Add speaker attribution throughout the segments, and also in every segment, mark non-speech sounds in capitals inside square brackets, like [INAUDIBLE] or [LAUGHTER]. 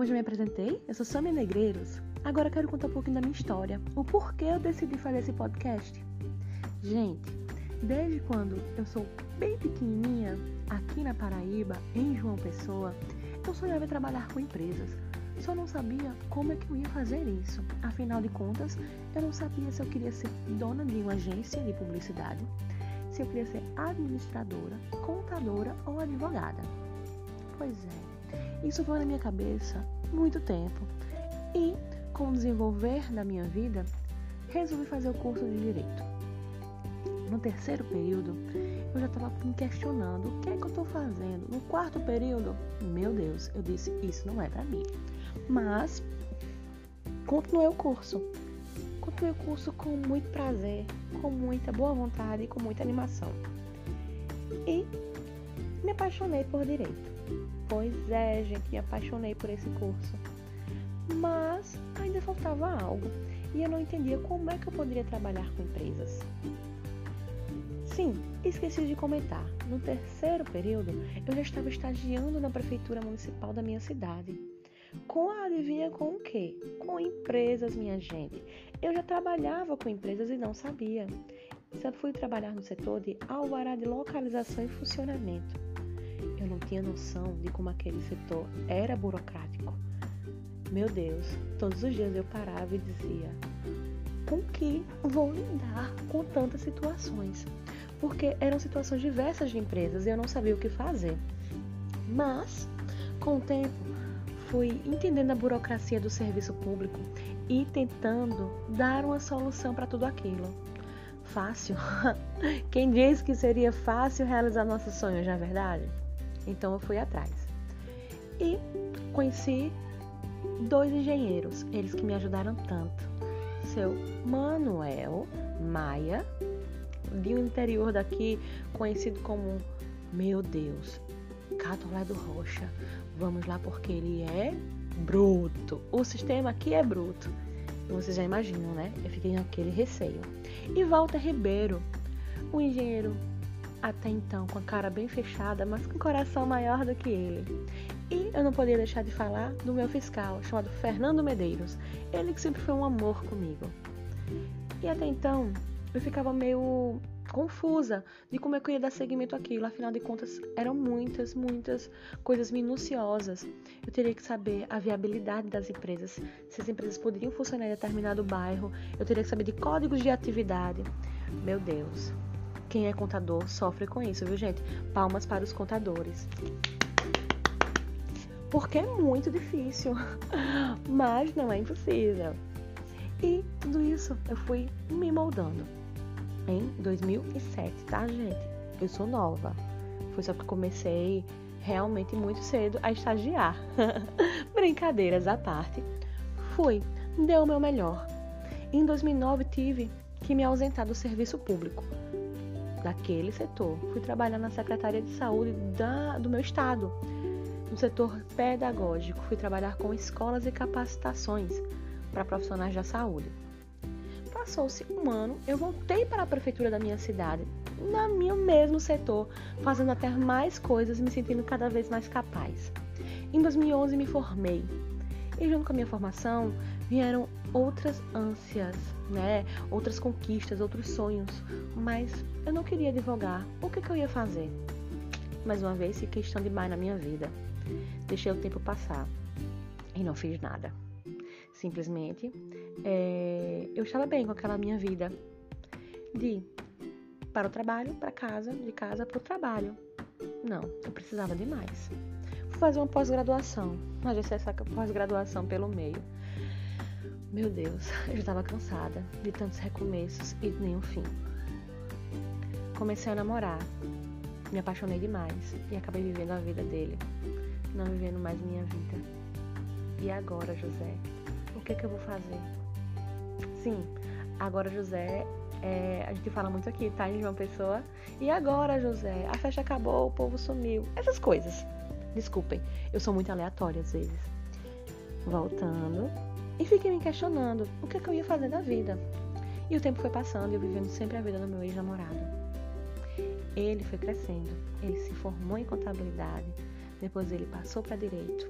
Speaker 1: Como já me apresentei, eu sou Samia Negreiros. Agora quero contar um pouquinho da minha história, o porquê eu decidi fazer esse podcast. Gente, desde quando eu sou bem pequenininha, aqui na Paraíba, em João Pessoa, eu sonhava em trabalhar com empresas. Só não sabia como é que eu ia fazer isso. Afinal de contas, eu não sabia se eu queria ser dona de uma agência de publicidade, se eu queria ser administradora, contadora ou advogada. Pois é, isso foi na minha cabeça muito tempo. E, com o desenvolver da minha vida, resolvi fazer o curso de Direito. No terceiro período, eu já estava me questionando o que é que eu estou fazendo. No quarto período, meu Deus, eu disse: isso não é para mim. Mas continuei o curso. Continuei o curso com muito prazer, com muita boa vontade e com muita animação. E me apaixonei por direito. Pois é, gente, me apaixonei por esse curso. Mas ainda faltava algo e eu não entendia como é que eu poderia trabalhar com empresas. Sim, esqueci de comentar. No terceiro período, eu já estava estagiando na prefeitura municipal da minha cidade. Com a adivinha com o quê? Com empresas, minha gente. Eu já trabalhava com empresas e não sabia. Sempre fui trabalhar no setor de alvará de localização e funcionamento. Eu não tinha noção de como aquele setor era burocrático. Meu Deus, todos os dias eu parava e dizia: com que vou lidar com tantas situações? Porque eram situações diversas de empresas e eu não sabia o que fazer. Mas, com o tempo, fui entendendo a burocracia do serviço público e tentando dar uma solução para tudo aquilo. Fácil? [LAUGHS] Quem diz que seria fácil realizar nossos sonhos, não é verdade? Então eu fui atrás. E conheci dois engenheiros, eles que me ajudaram tanto. Seu Manuel Maia, de um interior daqui, conhecido como Meu Deus, Catolé do Rocha. Vamos lá porque ele é bruto. O sistema aqui é bruto. Vocês já imaginam, né? Eu fiquei naquele receio. E Walter Ribeiro, um engenheiro até então com a cara bem fechada, mas com coração maior do que ele. E eu não podia deixar de falar do meu fiscal, chamado Fernando Medeiros. Ele que sempre foi um amor comigo. E até então, eu ficava meio confusa de como é eu ia dar seguimento àquilo. Afinal de contas, eram muitas, muitas coisas minuciosas. Eu teria que saber a viabilidade das empresas, se as empresas poderiam funcionar em determinado bairro. Eu teria que saber de códigos de atividade. Meu Deus, quem é contador sofre com isso, viu, gente? Palmas para os contadores. Porque é muito difícil, [LAUGHS] mas não é impossível. E tudo isso eu fui me moldando em 2007, tá, gente? Eu sou nova. Foi só que comecei realmente muito cedo a estagiar. [LAUGHS] Brincadeiras à parte. Fui, deu o meu melhor. Em 2009 tive que me ausentar do serviço público daquele setor. Fui trabalhar na Secretaria de Saúde da, do meu estado, no setor pedagógico. Fui trabalhar com escolas e capacitações para profissionais da saúde. Passou-se um ano, eu voltei para a prefeitura da minha cidade, no meu mesmo setor, fazendo até mais coisas me sentindo cada vez mais capaz. Em 2011 me formei e junto com a minha formação vieram outras ânsias, né? Outras conquistas, outros sonhos, mas eu não queria divulgar. O que, que eu ia fazer? Mais uma vez, fiquei demais na minha vida. Deixei o tempo passar e não fiz nada. Simplesmente é, eu estava bem com aquela minha vida de para o trabalho, para casa, de casa para o trabalho. Não, eu precisava de mais. Fazer uma pós-graduação, mas sei essa pós-graduação pelo meio. Meu Deus, [LAUGHS] eu já estava cansada de tantos recomeços e de nenhum fim. Comecei a namorar, me apaixonei demais e acabei vivendo a vida dele, não vivendo mais minha vida. E agora, José, o que, que eu vou fazer? Sim, agora José, é, a gente fala muito aqui, tá? Em João Pessoa. E agora, José, a festa acabou, o povo sumiu. Essas coisas. Desculpem, eu sou muito aleatória às vezes. Voltando. E fiquei me questionando o que, é que eu ia fazer da vida. E o tempo foi passando e eu vivendo sempre a vida do meu ex-namorado. Ele foi crescendo, ele se formou em contabilidade, depois ele passou para direito.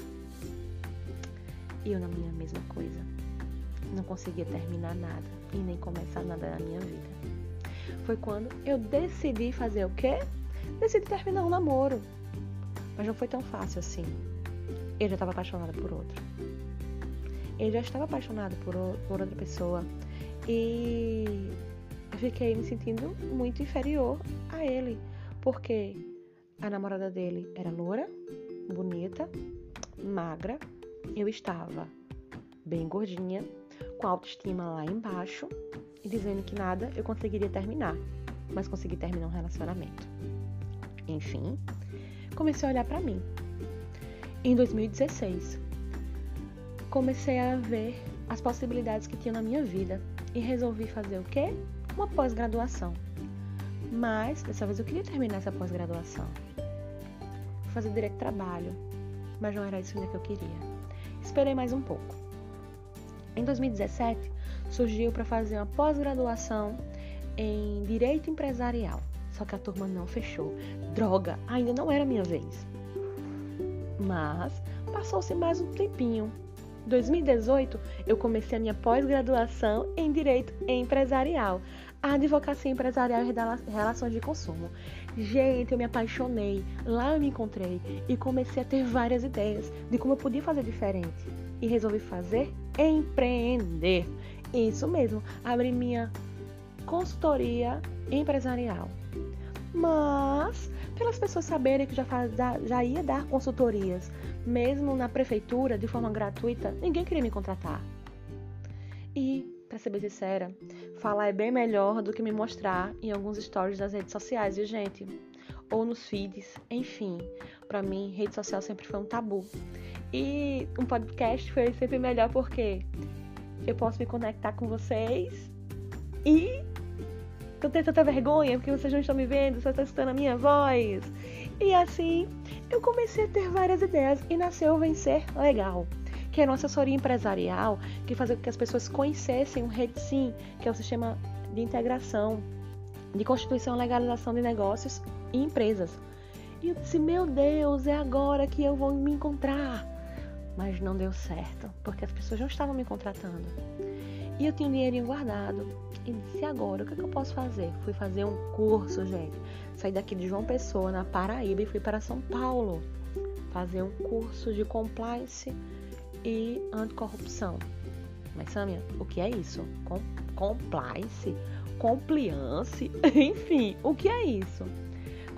Speaker 1: E eu na minha mesma coisa. Não conseguia terminar nada e nem começar nada na minha vida. Foi quando eu decidi fazer o quê? Decidi terminar um namoro. Mas não foi tão fácil assim. Eu já estava apaixonada por outro. Eu já estava apaixonada por, por outra pessoa. E eu fiquei me sentindo muito inferior a ele. Porque a namorada dele era loura, bonita, magra. Eu estava bem gordinha, com a autoestima lá embaixo e dizendo que nada eu conseguiria terminar, mas consegui terminar um relacionamento. Enfim, comecei a olhar para mim. Em 2016, comecei a ver as possibilidades que tinha na minha vida e resolvi fazer o quê? Uma pós-graduação. Mas dessa vez eu queria terminar essa pós-graduação. Fazer direito trabalho, mas não era isso que eu queria. Esperei mais um pouco. Em 2017, surgiu para fazer uma pós-graduação em Direito Empresarial. Só que a turma não fechou. Droga, ainda não era minha vez. Mas passou-se mais um tempinho. Em 2018, eu comecei a minha pós-graduação em Direito Empresarial, Advocacia Empresarial e Relações de Consumo. Gente, eu me apaixonei. Lá eu me encontrei e comecei a ter várias ideias de como eu podia fazer diferente. E resolvi fazer empreender. Isso mesmo, abri minha consultoria empresarial. Mas, pelas pessoas saberem que já, faz, já ia dar consultorias, mesmo na prefeitura, de forma gratuita, ninguém queria me contratar. E, para ser bem sincera, falar é bem melhor do que me mostrar em alguns stories das redes sociais, viu, gente? Ou nos feeds, enfim. Para mim, rede social sempre foi um tabu. E um podcast foi sempre melhor porque eu posso me conectar com vocês e eu tenho tanta vergonha porque vocês não estão me vendo, só estão escutando a minha voz. E assim, eu comecei a ter várias ideias e nasceu Vencer Legal, que é uma assessoria empresarial que fazia com que as pessoas conhecessem o RedSim, que é o sistema de integração, de constituição e legalização de negócios e empresas. E eu disse, meu Deus, é agora que eu vou me encontrar mas não deu certo, porque as pessoas não estavam me contratando. E eu tinha um dinheirinho guardado. E disse, agora, o que, é que eu posso fazer? Fui fazer um curso, gente. Saí daqui de João Pessoa, na Paraíba, e fui para São Paulo. Fazer um curso de compliance e anticorrupção. Mas, Samia, o que é isso? Com compliance? Compliance? [LAUGHS] Enfim, o que é isso?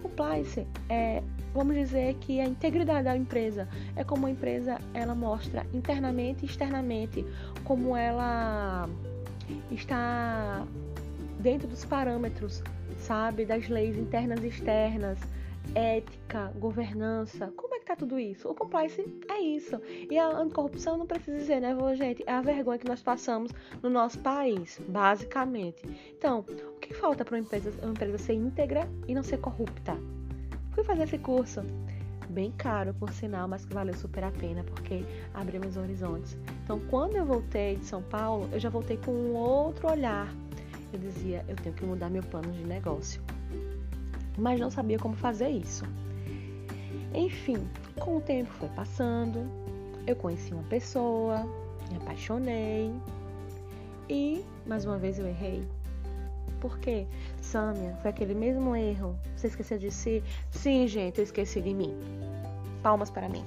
Speaker 1: Compliance é vamos dizer que a integridade da empresa é como a empresa ela mostra internamente e externamente como ela está dentro dos parâmetros, sabe, das leis internas e externas, ética, governança. Como é que tá tudo isso? O compliance é isso. E a anticorrupção não precisa dizer, né, gente? É a vergonha que nós passamos no nosso país, basicamente. Então, o que falta para uma empresa, uma empresa ser íntegra e não ser corrupta? Fui fazer esse curso. Bem caro, por sinal, mas que valeu super a pena porque abriu meus horizontes. Então, quando eu voltei de São Paulo, eu já voltei com um outro olhar. Eu dizia, eu tenho que mudar meu plano de negócio. Mas não sabia como fazer isso. Enfim, com o tempo foi passando, eu conheci uma pessoa, me apaixonei e mais uma vez eu errei. Por quê? Sâmia, foi aquele mesmo erro. Você esqueceu de si? Sim, gente, eu esqueci de mim. Palmas para mim.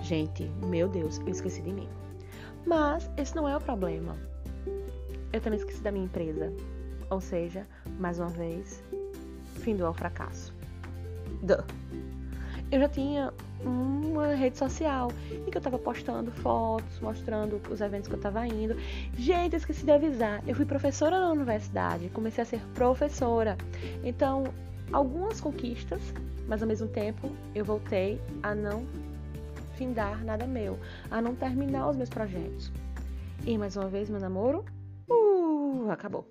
Speaker 1: Gente, meu Deus, eu esqueci de mim. Mas esse não é o problema. Eu também esqueci da minha empresa. Ou seja, mais uma vez, fim do ao fracasso. Duh. Eu já tinha uma rede social e que eu tava postando fotos, mostrando os eventos que eu tava indo. Gente, eu esqueci de avisar. Eu fui professora na universidade, comecei a ser professora. Então, algumas conquistas, mas ao mesmo tempo eu voltei a não findar nada meu, a não terminar os meus projetos. E mais uma vez, meu namoro, uh, acabou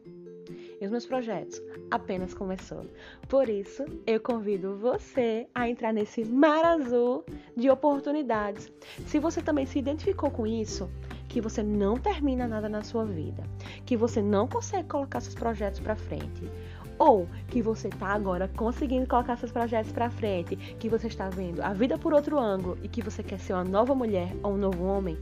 Speaker 1: e os meus projetos apenas começou. Por isso, eu convido você a entrar nesse mar azul de oportunidades. Se você também se identificou com isso, que você não termina nada na sua vida, que você não consegue colocar seus projetos para frente, ou que você tá agora conseguindo colocar seus projetos para frente, que você está vendo a vida por outro ângulo e que você quer ser uma nova mulher ou um novo homem,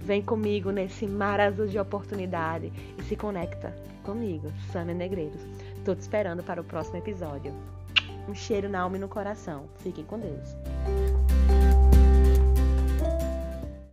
Speaker 1: vem comigo nesse mar azul de oportunidade e se conecta comigo, Samia Negreiros. Tô te esperando para o próximo episódio. Um cheiro na alma e no coração. Fiquem com Deus.